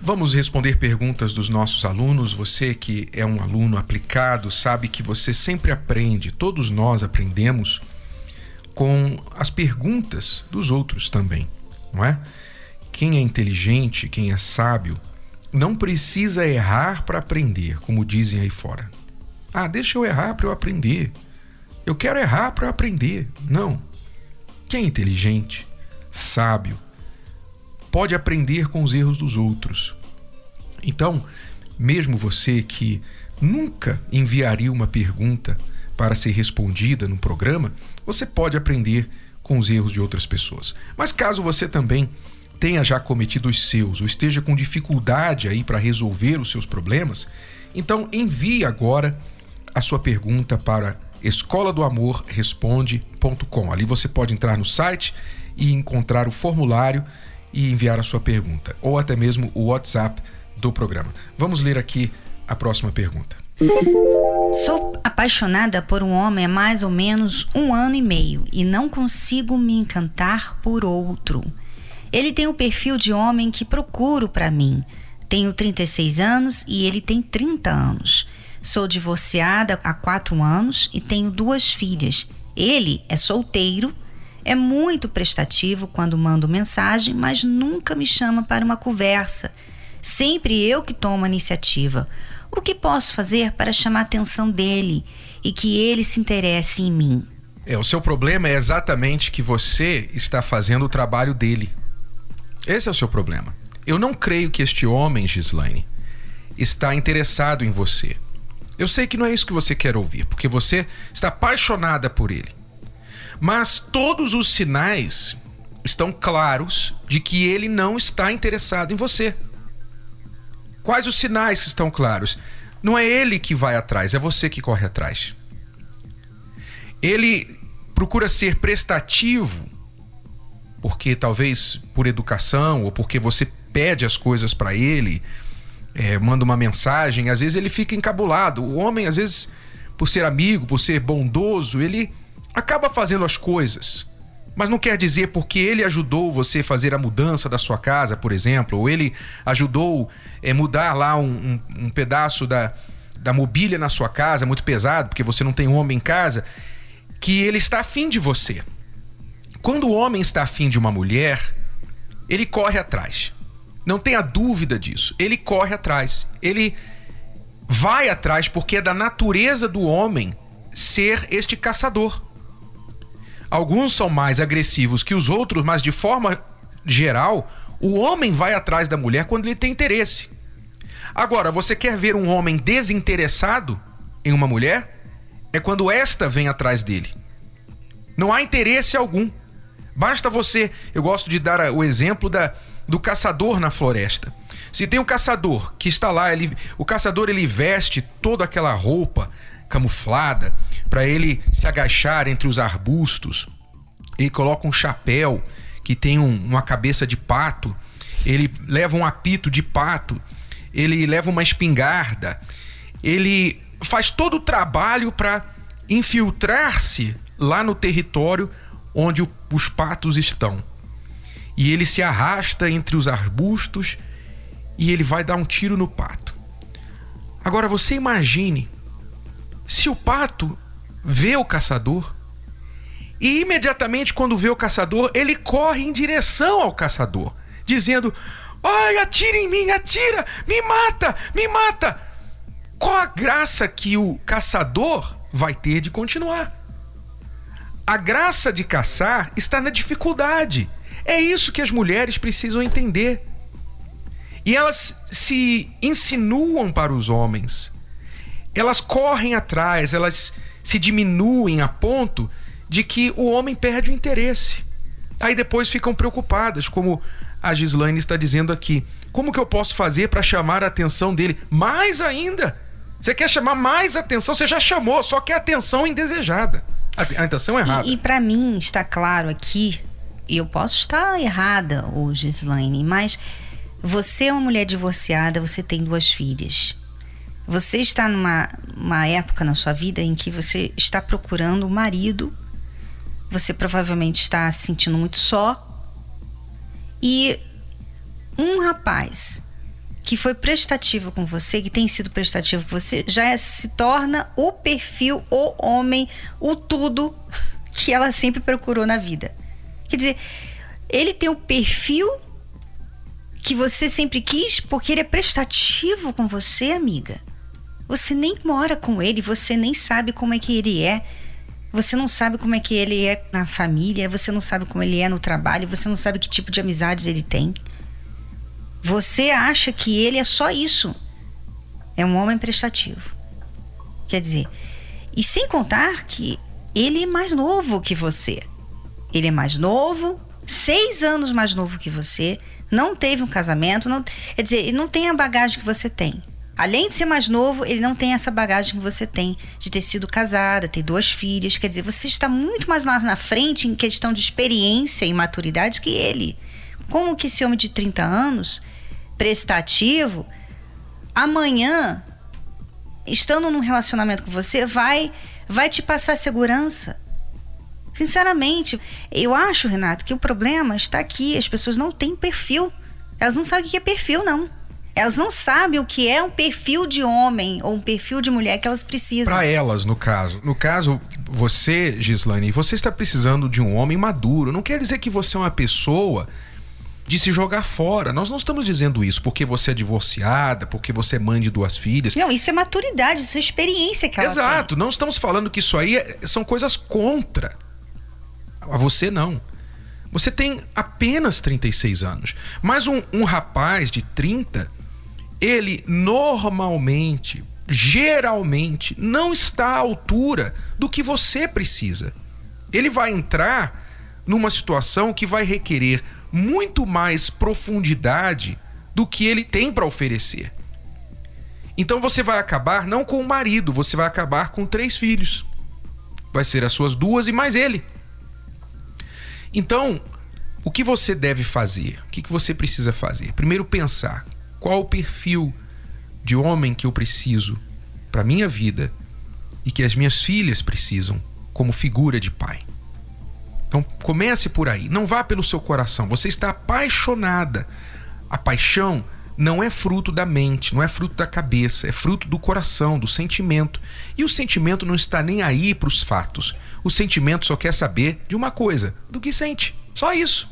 Vamos responder perguntas dos nossos alunos. Você que é um aluno aplicado sabe que você sempre aprende, todos nós aprendemos com as perguntas dos outros também, não é? Quem é inteligente, quem é sábio, não precisa errar para aprender, como dizem aí fora. Ah, deixa eu errar para eu aprender. Eu quero errar para eu aprender. Não. Quem é inteligente, sábio, pode aprender com os erros dos outros. Então, mesmo você que nunca enviaria uma pergunta para ser respondida no programa, você pode aprender com os erros de outras pessoas. Mas caso você também tenha já cometido os seus ou esteja com dificuldade aí para resolver os seus problemas, então envie agora a sua pergunta para escola do amor responde.com. Ali você pode entrar no site e encontrar o formulário e enviar a sua pergunta, ou até mesmo o WhatsApp do programa. Vamos ler aqui a próxima pergunta. Sou apaixonada por um homem há mais ou menos um ano e meio e não consigo me encantar por outro. Ele tem o perfil de homem que procuro para mim. Tenho 36 anos e ele tem 30 anos. Sou divorciada há quatro anos e tenho duas filhas. Ele é solteiro, é muito prestativo quando mando mensagem, mas nunca me chama para uma conversa. Sempre eu que tomo a iniciativa. O que posso fazer para chamar a atenção dele e que ele se interesse em mim? É, o seu problema é exatamente que você está fazendo o trabalho dele. Esse é o seu problema. Eu não creio que este homem, Gislaine, está interessado em você. Eu sei que não é isso que você quer ouvir, porque você está apaixonada por ele. Mas todos os sinais estão claros de que ele não está interessado em você. Quais os sinais que estão claros? Não é ele que vai atrás, é você que corre atrás. Ele procura ser prestativo, porque talvez por educação ou porque você pede as coisas para ele é, manda uma mensagem, às vezes ele fica encabulado. O homem, às vezes, por ser amigo, por ser bondoso, ele acaba fazendo as coisas. Mas não quer dizer porque ele ajudou você a fazer a mudança da sua casa, por exemplo, ou ele ajudou é, mudar lá um, um, um pedaço da, da mobília na sua casa, muito pesado, porque você não tem homem em casa, que ele está afim de você. Quando o homem está afim de uma mulher, ele corre atrás. Não tenha dúvida disso. Ele corre atrás. Ele vai atrás porque é da natureza do homem ser este caçador. Alguns são mais agressivos que os outros, mas de forma geral, o homem vai atrás da mulher quando ele tem interesse. Agora, você quer ver um homem desinteressado em uma mulher? É quando esta vem atrás dele. Não há interesse algum. Basta você. Eu gosto de dar o exemplo da, do caçador na floresta. Se tem um caçador que está lá, ele, o caçador ele veste toda aquela roupa camuflada para ele se agachar entre os arbustos. Ele coloca um chapéu que tem um, uma cabeça de pato. Ele leva um apito de pato. Ele leva uma espingarda. Ele faz todo o trabalho para infiltrar-se lá no território onde o, os patos estão e ele se arrasta entre os arbustos e ele vai dar um tiro no pato. Agora você imagine se o pato vê o caçador e imediatamente quando vê o caçador, ele corre em direção ao caçador, dizendo: "Ai, atira em mim, atira! Me mata, me mata!" Qual a graça que o caçador vai ter de continuar? A graça de caçar está na dificuldade. É isso que as mulheres precisam entender. E elas se insinuam para os homens. Elas correm atrás, elas se diminuem a ponto de que o homem perde o interesse. Aí depois ficam preocupadas, como a Gislaine está dizendo aqui. Como que eu posso fazer para chamar a atenção dele? Mais ainda, Você quer chamar mais atenção, você já chamou, só que é atenção indesejada. A, a intenção é errada. E, e para mim está claro aqui, e eu posso estar errada hoje, Slaine, mas você é uma mulher divorciada, você tem duas filhas. Você está numa uma época na sua vida em que você está procurando um marido, você provavelmente está se sentindo muito só. E um rapaz que foi prestativo com você, que tem sido prestativo com você, já é, se torna o perfil, o homem, o tudo que ela sempre procurou na vida. Quer dizer, ele tem o perfil que você sempre quis porque ele é prestativo com você, amiga. Você nem mora com ele, você nem sabe como é que ele é. Você não sabe como é que ele é na família, você não sabe como ele é no trabalho, você não sabe que tipo de amizades ele tem. Você acha que ele é só isso. É um homem prestativo. Quer dizer, e sem contar que ele é mais novo que você. Ele é mais novo, seis anos mais novo que você, não teve um casamento, não, quer dizer, ele não tem a bagagem que você tem. Além de ser mais novo, ele não tem essa bagagem que você tem de ter sido casada, ter duas filhas. Quer dizer, você está muito mais lá na frente em questão de experiência e maturidade que ele. Como que esse homem de 30 anos prestativo, amanhã, estando num relacionamento com você, vai, vai te passar segurança. Sinceramente, eu acho, Renato, que o problema está aqui. As pessoas não têm perfil. Elas não sabem o que é perfil, não. Elas não sabem o que é um perfil de homem ou um perfil de mulher que elas precisam. Para elas, no caso. No caso, você, Gislaine, você está precisando de um homem maduro. Não quer dizer que você é uma pessoa de se jogar fora. Nós não estamos dizendo isso porque você é divorciada, porque você é mãe de duas filhas. Não, isso é maturidade, isso é experiência que ela Exato, tem. não estamos falando que isso aí é, são coisas contra. A você não. Você tem apenas 36 anos. Mas um, um rapaz de 30, ele normalmente, geralmente, não está à altura do que você precisa. Ele vai entrar numa situação que vai requerer muito mais profundidade do que ele tem para oferecer. Então você vai acabar não com o marido, você vai acabar com três filhos. Vai ser as suas duas e mais ele. Então, o que você deve fazer? O que você precisa fazer? Primeiro, pensar qual o perfil de homem que eu preciso para minha vida e que as minhas filhas precisam como figura de pai. Então comece por aí, não vá pelo seu coração. Você está apaixonada. A paixão não é fruto da mente, não é fruto da cabeça, é fruto do coração, do sentimento. E o sentimento não está nem aí para os fatos. O sentimento só quer saber de uma coisa, do que sente. Só isso.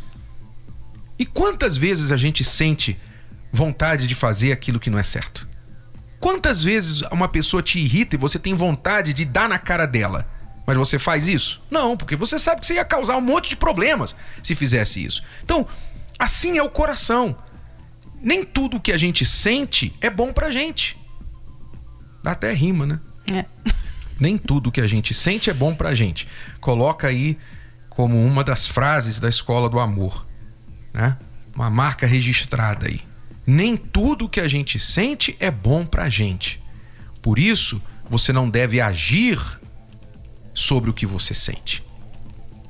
E quantas vezes a gente sente vontade de fazer aquilo que não é certo? Quantas vezes uma pessoa te irrita e você tem vontade de dar na cara dela? Mas você faz isso? Não, porque você sabe que você ia causar um monte de problemas se fizesse isso. Então, assim é o coração. Nem tudo que a gente sente é bom pra gente. Dá até rima, né? É. Nem tudo que a gente sente é bom pra gente. Coloca aí como uma das frases da escola do amor, né? Uma marca registrada aí. Nem tudo que a gente sente é bom pra gente. Por isso, você não deve agir sobre o que você sente.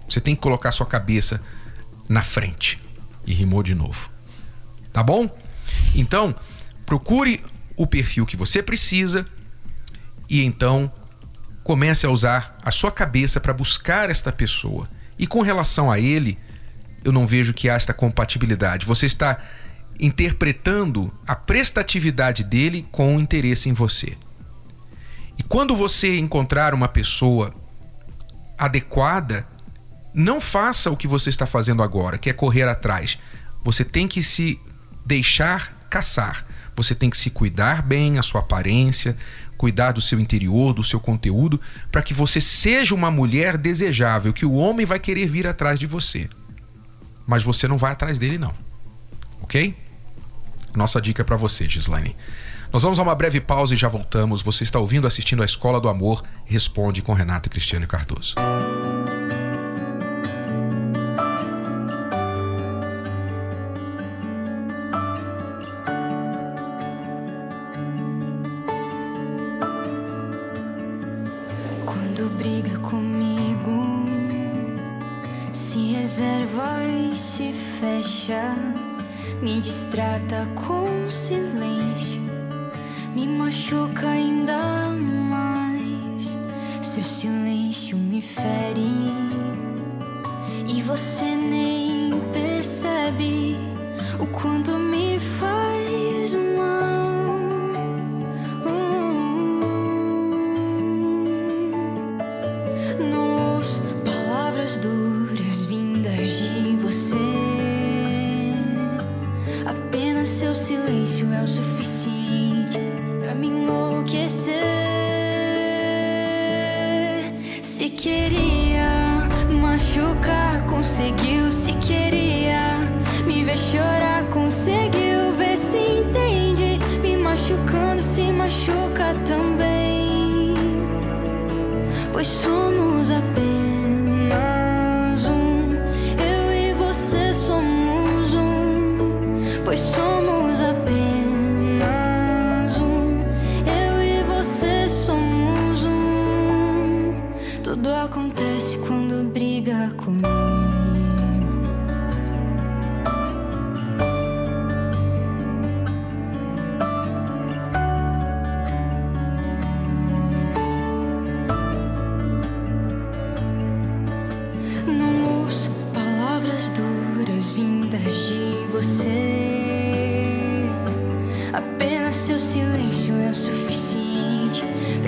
Você tem que colocar sua cabeça na frente. E rimou de novo. Tá bom? Então, procure o perfil que você precisa e então comece a usar a sua cabeça para buscar esta pessoa. E com relação a ele, eu não vejo que há esta compatibilidade. Você está interpretando a prestatividade dele com o interesse em você. E quando você encontrar uma pessoa adequada, não faça o que você está fazendo agora, que é correr atrás. Você tem que se deixar caçar. Você tem que se cuidar bem, a sua aparência, cuidar do seu interior, do seu conteúdo, para que você seja uma mulher desejável, que o homem vai querer vir atrás de você. Mas você não vai atrás dele, não. Ok? Nossa dica é para você, Gislaine. Nós vamos a uma breve pausa e já voltamos. Você está ouvindo, assistindo a Escola do Amor Responde com Renato e Cristiano Cardoso. Quando briga comigo, se reserva e se fecha me distrata com silêncio, me machuca ainda mais. Seu silêncio me fere suficiente pra me enlouquecer. Se queria machucar, conseguiu. Se queria me ver chorar, conseguiu. Ver se entende. Me machucando, se machuca também. Pois somos apenas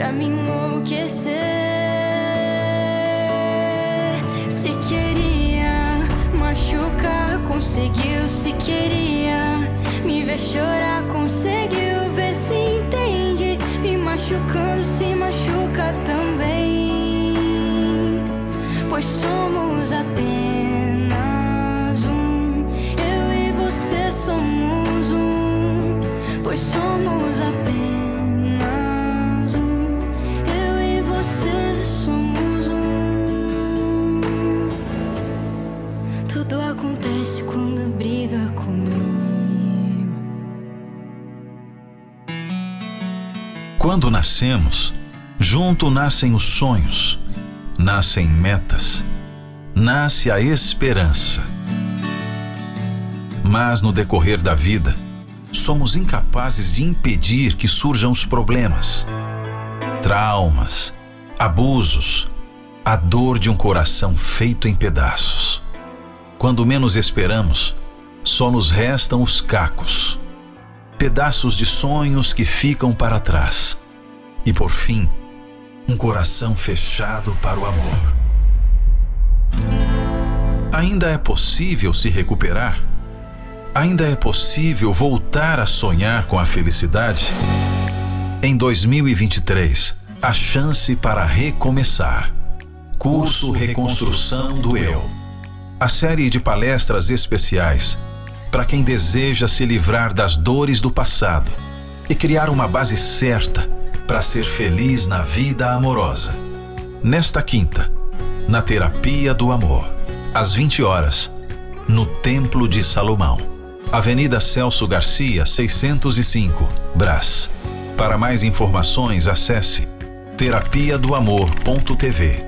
pra me enlouquecer. Se queria machucar, conseguiu. Se queria me ver chorar, conseguiu. Ver se entende. Me machucando, se machuca também. Pois somos Tudo acontece quando briga comigo. Quando nascemos, junto nascem os sonhos, nascem metas, nasce a esperança. Mas no decorrer da vida, somos incapazes de impedir que surjam os problemas, traumas, abusos, a dor de um coração feito em pedaços. Quando menos esperamos, só nos restam os cacos, pedaços de sonhos que ficam para trás. E por fim, um coração fechado para o amor. Ainda é possível se recuperar? Ainda é possível voltar a sonhar com a felicidade? Em 2023, a chance para recomeçar. Curso Reconstrução do Eu. A série de palestras especiais para quem deseja se livrar das dores do passado e criar uma base certa para ser feliz na vida amorosa. Nesta quinta, na Terapia do Amor, às 20 horas, no Templo de Salomão, Avenida Celso Garcia, 605, Brás. Para mais informações, acesse terapia do amor.tv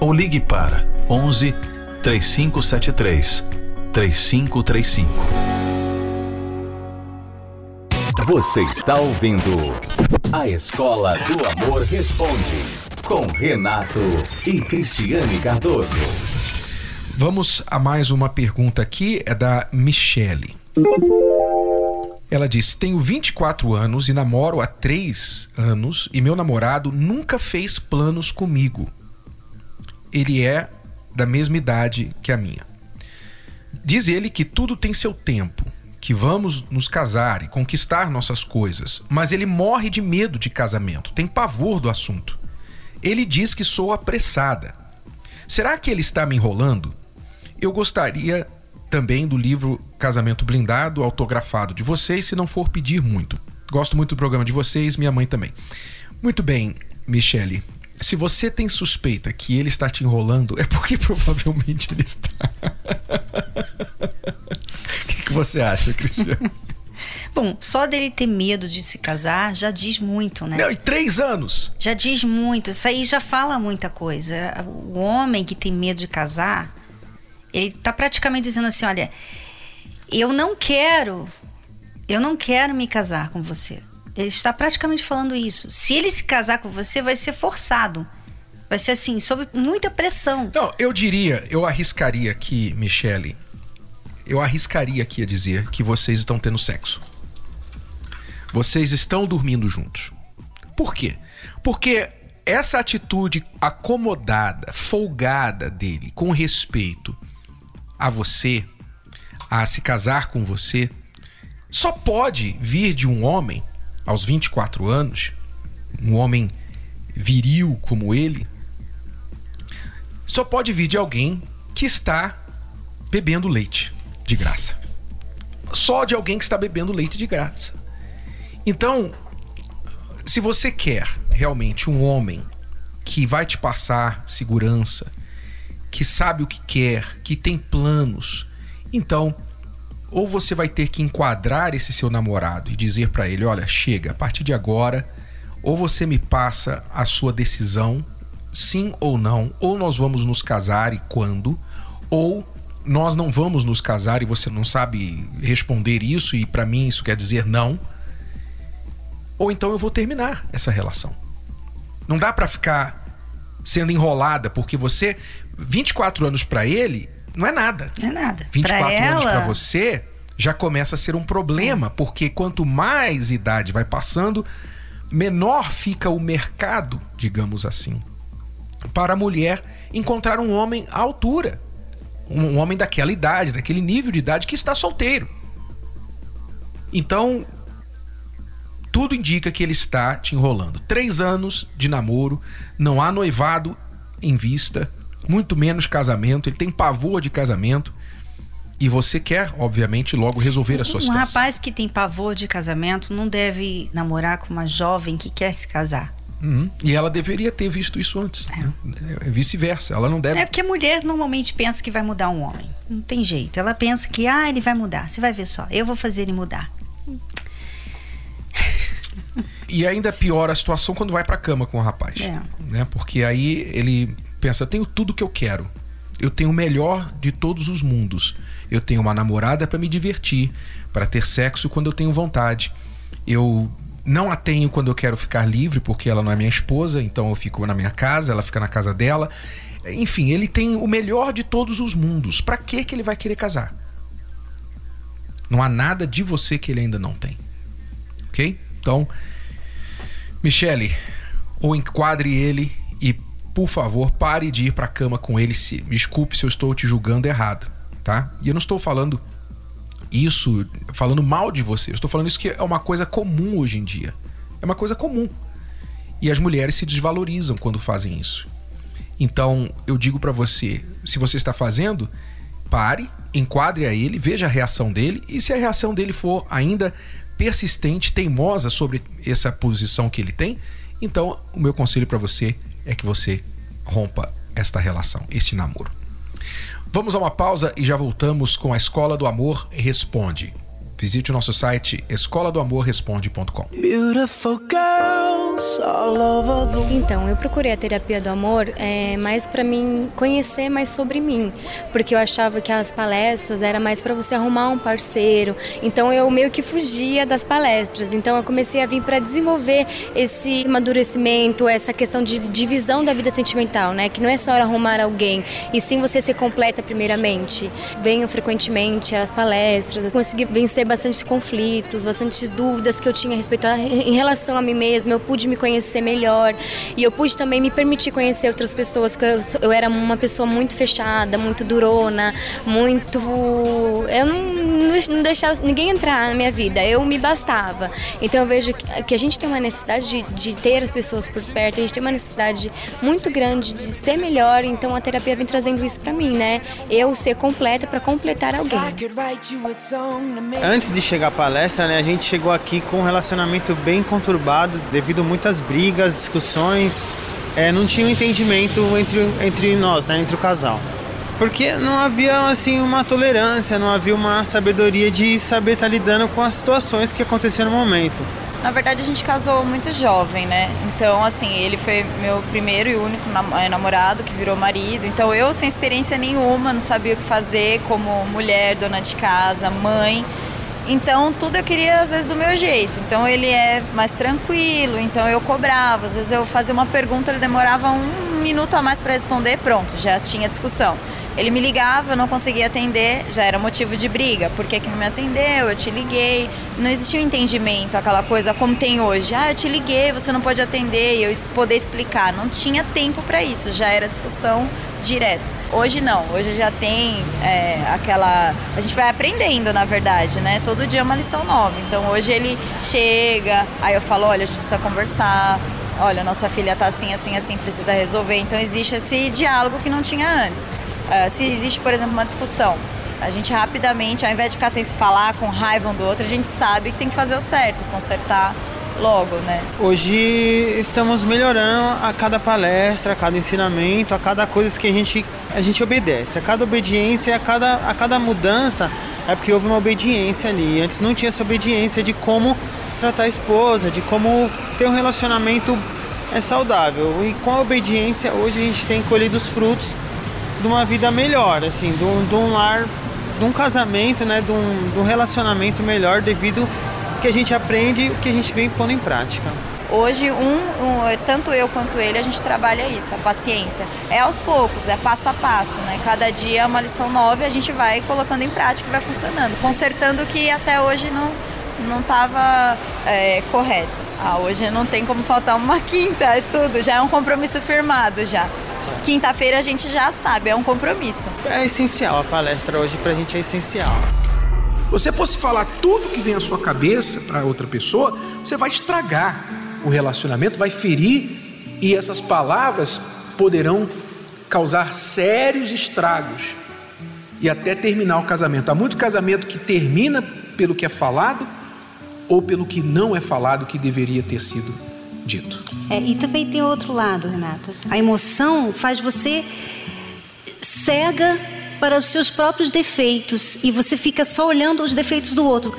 ou ligue para 11 3573 3535. Você está ouvindo A Escola do Amor Responde com Renato e Cristiane Cardoso. Vamos a mais uma pergunta aqui, é da Michele. Ela diz: Tenho 24 anos e namoro há 3 anos e meu namorado nunca fez planos comigo. Ele é da mesma idade que a minha. Diz ele que tudo tem seu tempo, que vamos nos casar e conquistar nossas coisas, mas ele morre de medo de casamento, tem pavor do assunto. Ele diz que sou apressada. Será que ele está me enrolando? Eu gostaria também do livro Casamento Blindado, autografado de vocês, se não for pedir muito. Gosto muito do programa de vocês, minha mãe também. Muito bem, Michele. Se você tem suspeita que ele está te enrolando, é porque provavelmente ele está. O que, que você acha, Cristiano? Bom, só dele ter medo de se casar já diz muito, né? Não, e três anos! Já diz muito. Isso aí já fala muita coisa. O homem que tem medo de casar, ele tá praticamente dizendo assim: olha, eu não quero, eu não quero me casar com você. Ele está praticamente falando isso. Se ele se casar com você, vai ser forçado. Vai ser assim, sob muita pressão. Não, eu diria, eu arriscaria aqui, Michele, eu arriscaria aqui a dizer que vocês estão tendo sexo. Vocês estão dormindo juntos. Por quê? Porque essa atitude acomodada, folgada dele, com respeito a você, a se casar com você, só pode vir de um homem aos 24 anos, um homem viril como ele, só pode vir de alguém que está bebendo leite de graça. Só de alguém que está bebendo leite de graça. Então, se você quer realmente um homem que vai te passar segurança, que sabe o que quer, que tem planos, então ou você vai ter que enquadrar esse seu namorado e dizer para ele, olha, chega, a partir de agora, ou você me passa a sua decisão sim ou não, ou nós vamos nos casar e quando, ou nós não vamos nos casar e você não sabe responder isso e para mim isso quer dizer não, ou então eu vou terminar essa relação. Não dá para ficar sendo enrolada porque você 24 anos para ele não é nada. Não é nada. 24 pra anos ela, para você já começa a ser um problema, porque quanto mais idade vai passando, menor fica o mercado, digamos assim, para a mulher encontrar um homem à altura. Um homem daquela idade, daquele nível de idade que está solteiro. Então, tudo indica que ele está te enrolando. Três anos de namoro, não há noivado em vista, muito menos casamento. Ele tem pavor de casamento. E você quer, obviamente, logo resolver a sua um situação. rapaz que tem pavor de casamento não deve namorar com uma jovem que quer se casar. Uhum. E ela deveria ter visto isso antes. né? É Vice-versa. Ela não deve. É porque a mulher normalmente pensa que vai mudar um homem. Não tem jeito. Ela pensa que, ah, ele vai mudar. Você vai ver só. Eu vou fazer ele mudar. E ainda piora a situação quando vai pra cama com o rapaz. É. Né? Porque aí ele pensa: eu tenho tudo que eu quero. Eu tenho o melhor de todos os mundos. Eu tenho uma namorada para me divertir, para ter sexo quando eu tenho vontade. Eu não a tenho quando eu quero ficar livre, porque ela não é minha esposa, então eu fico na minha casa, ela fica na casa dela. Enfim, ele tem o melhor de todos os mundos. Para que que ele vai querer casar? Não há nada de você que ele ainda não tem. OK? Então, Michele, ou enquadre ele por favor, pare de ir pra cama com ele. Se, desculpe se eu estou te julgando errado, tá? E eu não estou falando isso falando mal de você. Eu estou falando isso que é uma coisa comum hoje em dia. É uma coisa comum. E as mulheres se desvalorizam quando fazem isso. Então, eu digo pra você, se você está fazendo, pare, enquadre a ele, veja a reação dele e se a reação dele for ainda persistente, teimosa sobre essa posição que ele tem, então o meu conselho para você é que você rompa esta relação, este namoro. Vamos a uma pausa e já voltamos com a Escola do Amor Responde. Visite o nosso site escoladoamorresponde.com. Beautiful the Então, eu procurei a terapia do amor é, mais para mim conhecer mais sobre mim, porque eu achava que as palestras era mais para você arrumar um parceiro. Então, eu meio que fugia das palestras. Então, eu comecei a vir para desenvolver esse amadurecimento, essa questão de divisão da vida sentimental, né? Que não é só arrumar alguém, e sim você ser completa primeiramente. Venho frequentemente às palestras, consegui vencer bastante conflitos, bastante dúvidas que eu tinha a respeito a, em relação a mim mesma. Eu pude me conhecer melhor e eu pude também me permitir conhecer outras pessoas. Que eu, eu era uma pessoa muito fechada, muito durona, muito. Eu não, não deixava ninguém entrar na minha vida. Eu me bastava. Então eu vejo que, que a gente tem uma necessidade de, de ter as pessoas por perto. A gente tem uma necessidade muito grande de ser melhor. Então a terapia vem trazendo isso pra mim, né? Eu ser completa pra completar alguém. Antes de chegar à palestra, né, a gente chegou aqui com um relacionamento bem conturbado devido a muitas brigas, discussões. É, não tinha um entendimento entre, entre nós, né, entre o casal. Porque não havia assim uma tolerância, não havia uma sabedoria de saber estar lidando com as situações que aconteciam no momento. Na verdade, a gente casou muito jovem, né? Então, assim, ele foi meu primeiro e único eh, namorado que virou marido. Então, eu, sem experiência nenhuma, não sabia o que fazer como mulher, dona de casa, mãe. Então, tudo eu queria, às vezes, do meu jeito. Então, ele é mais tranquilo, então eu cobrava. Às vezes, eu fazia uma pergunta, ele demorava um minuto a mais para responder, pronto, já tinha discussão. Ele me ligava, eu não conseguia atender, já era motivo de briga. Por que, que não me atendeu? Eu te liguei. Não existia um entendimento, aquela coisa como tem hoje. Ah, eu te liguei, você não pode atender e eu poder explicar. Não tinha tempo para isso, já era discussão direta. Hoje não, hoje já tem é, aquela. A gente vai aprendendo, na verdade, né? Todo dia é uma lição nova. Então hoje ele chega, aí eu falo: olha, a gente precisa conversar. Olha, nossa filha tá assim, assim, assim, precisa resolver. Então existe esse diálogo que não tinha antes. Uh, se existe, por exemplo, uma discussão, a gente rapidamente, ao invés de ficar sem se falar, com raiva um do outro, a gente sabe que tem que fazer o certo, consertar logo, né? Hoje estamos melhorando a cada palestra, a cada ensinamento, a cada coisa que a gente, a gente obedece. A cada obediência, a cada, a cada mudança, é porque houve uma obediência ali. Antes não tinha essa obediência de como tratar a esposa, de como ter um relacionamento é saudável. E com a obediência, hoje a gente tem colhido os frutos de uma vida melhor, assim, de um, de um lar, de um casamento, né, de um, de um relacionamento melhor devido que a gente aprende e o que a gente vem pondo em prática. Hoje, um, um, tanto eu quanto ele, a gente trabalha isso, a paciência. É aos poucos, é passo a passo, né? Cada dia é uma lição nova e a gente vai colocando em prática e vai funcionando. Consertando o que até hoje não não estava é, correto. Ah, hoje não tem como faltar uma quinta, é tudo, já é um compromisso firmado já. Quinta-feira a gente já sabe, é um compromisso. É essencial, a palestra hoje pra gente é essencial você fosse falar tudo que vem à sua cabeça para outra pessoa, você vai estragar o relacionamento, vai ferir e essas palavras poderão causar sérios estragos e até terminar o casamento. Há muito casamento que termina pelo que é falado ou pelo que não é falado que deveria ter sido dito. É, e também tem outro lado, Renato. A emoção faz você cega para os seus próprios defeitos e você fica só olhando os defeitos do outro.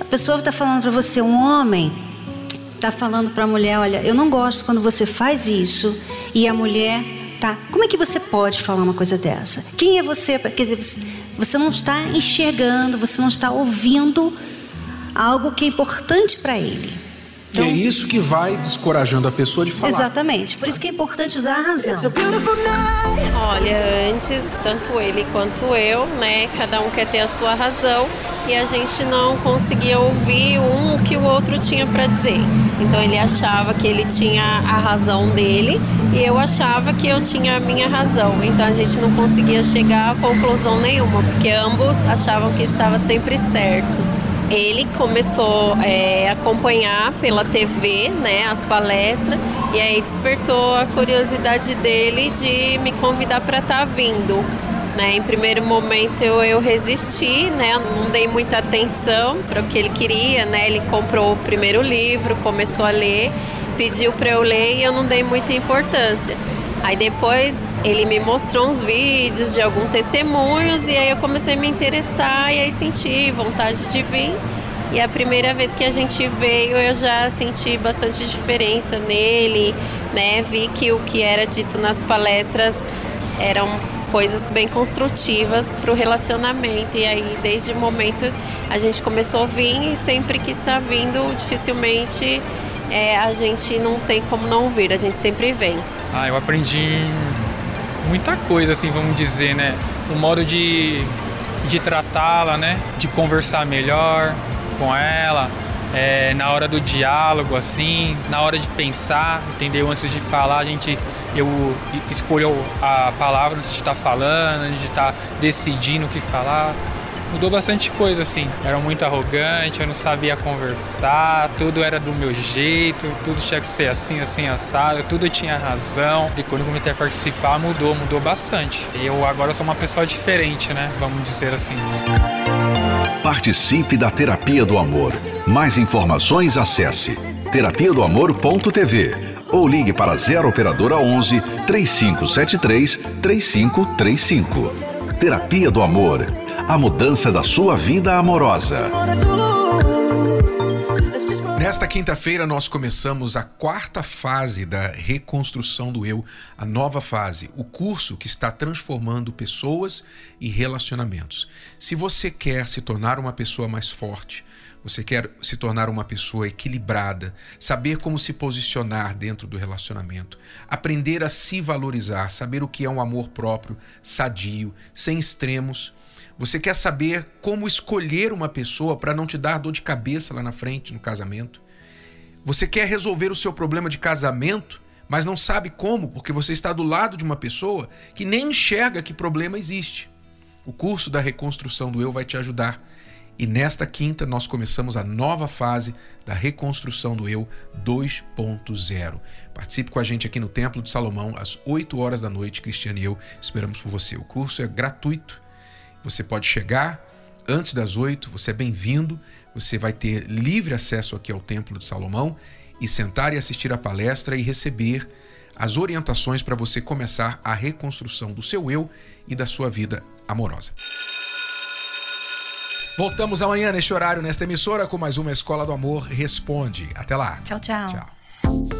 A pessoa está falando para você, um homem está falando para a mulher, olha, eu não gosto quando você faz isso e a mulher tá. Como é que você pode falar uma coisa dessa? Quem é você? Quer dizer, você não está enxergando, você não está ouvindo algo que é importante para ele. Então, e é isso que vai descorajando a pessoa de falar. Exatamente. Por isso que é importante usar a razão. Olha, antes, tanto ele quanto eu, né? Cada um quer ter a sua razão e a gente não conseguia ouvir um o que o outro tinha para dizer. Então ele achava que ele tinha a razão dele e eu achava que eu tinha a minha razão. Então a gente não conseguia chegar a conclusão nenhuma, porque ambos achavam que estava sempre certos ele começou é, a acompanhar pela TV né, as palestras e aí despertou a curiosidade dele de me convidar para estar tá vindo. Né? Em primeiro momento eu, eu resisti, né? não dei muita atenção para o que ele queria. Né? Ele comprou o primeiro livro, começou a ler, pediu para eu ler e eu não dei muita importância. Aí depois ele me mostrou uns vídeos de alguns testemunhos e aí eu comecei a me interessar e aí senti vontade de vir. E a primeira vez que a gente veio, eu já senti bastante diferença nele, né? Vi que o que era dito nas palestras eram coisas bem construtivas para o relacionamento. E aí, desde o momento, a gente começou a vir e sempre que está vindo, dificilmente é, a gente não tem como não vir, a gente sempre vem. Ah, eu aprendi muita coisa, assim, vamos dizer, né? O modo de, de tratá-la, né? De conversar melhor com ela, é, na hora do diálogo, assim, na hora de pensar, entendeu? Antes de falar, a gente eu escolho a palavra antes de estar falando, antes de estar decidindo o que falar mudou bastante coisa, assim. Era muito arrogante, eu não sabia conversar, tudo era do meu jeito, tudo tinha que ser assim, assim, assado, tudo tinha razão. E quando comecei a participar, mudou, mudou bastante. Eu agora sou uma pessoa diferente, né? Vamos dizer assim. Participe da Terapia do Amor. Mais informações acesse terapia do amor.tv ou ligue para 0 operadora 11 3573 3535. Terapia do Amor a mudança da sua vida amorosa. Nesta quinta-feira, nós começamos a quarta fase da reconstrução do eu, a nova fase, o curso que está transformando pessoas e relacionamentos. Se você quer se tornar uma pessoa mais forte, você quer se tornar uma pessoa equilibrada, saber como se posicionar dentro do relacionamento, aprender a se valorizar, saber o que é um amor próprio, sadio, sem extremos. Você quer saber como escolher uma pessoa para não te dar dor de cabeça lá na frente no casamento? Você quer resolver o seu problema de casamento, mas não sabe como, porque você está do lado de uma pessoa que nem enxerga que problema existe. O curso da reconstrução do eu vai te ajudar e nesta quinta nós começamos a nova fase da reconstrução do eu 2.0. Participe com a gente aqui no Templo de Salomão às 8 horas da noite, Cristiane e eu esperamos por você. O curso é gratuito. Você pode chegar antes das 8, você é bem-vindo. Você vai ter livre acesso aqui ao Templo de Salomão e sentar e assistir a palestra e receber as orientações para você começar a reconstrução do seu eu e da sua vida amorosa. Voltamos amanhã neste horário, nesta emissora, com mais uma Escola do Amor Responde. Até lá. Tchau, tchau. Tchau.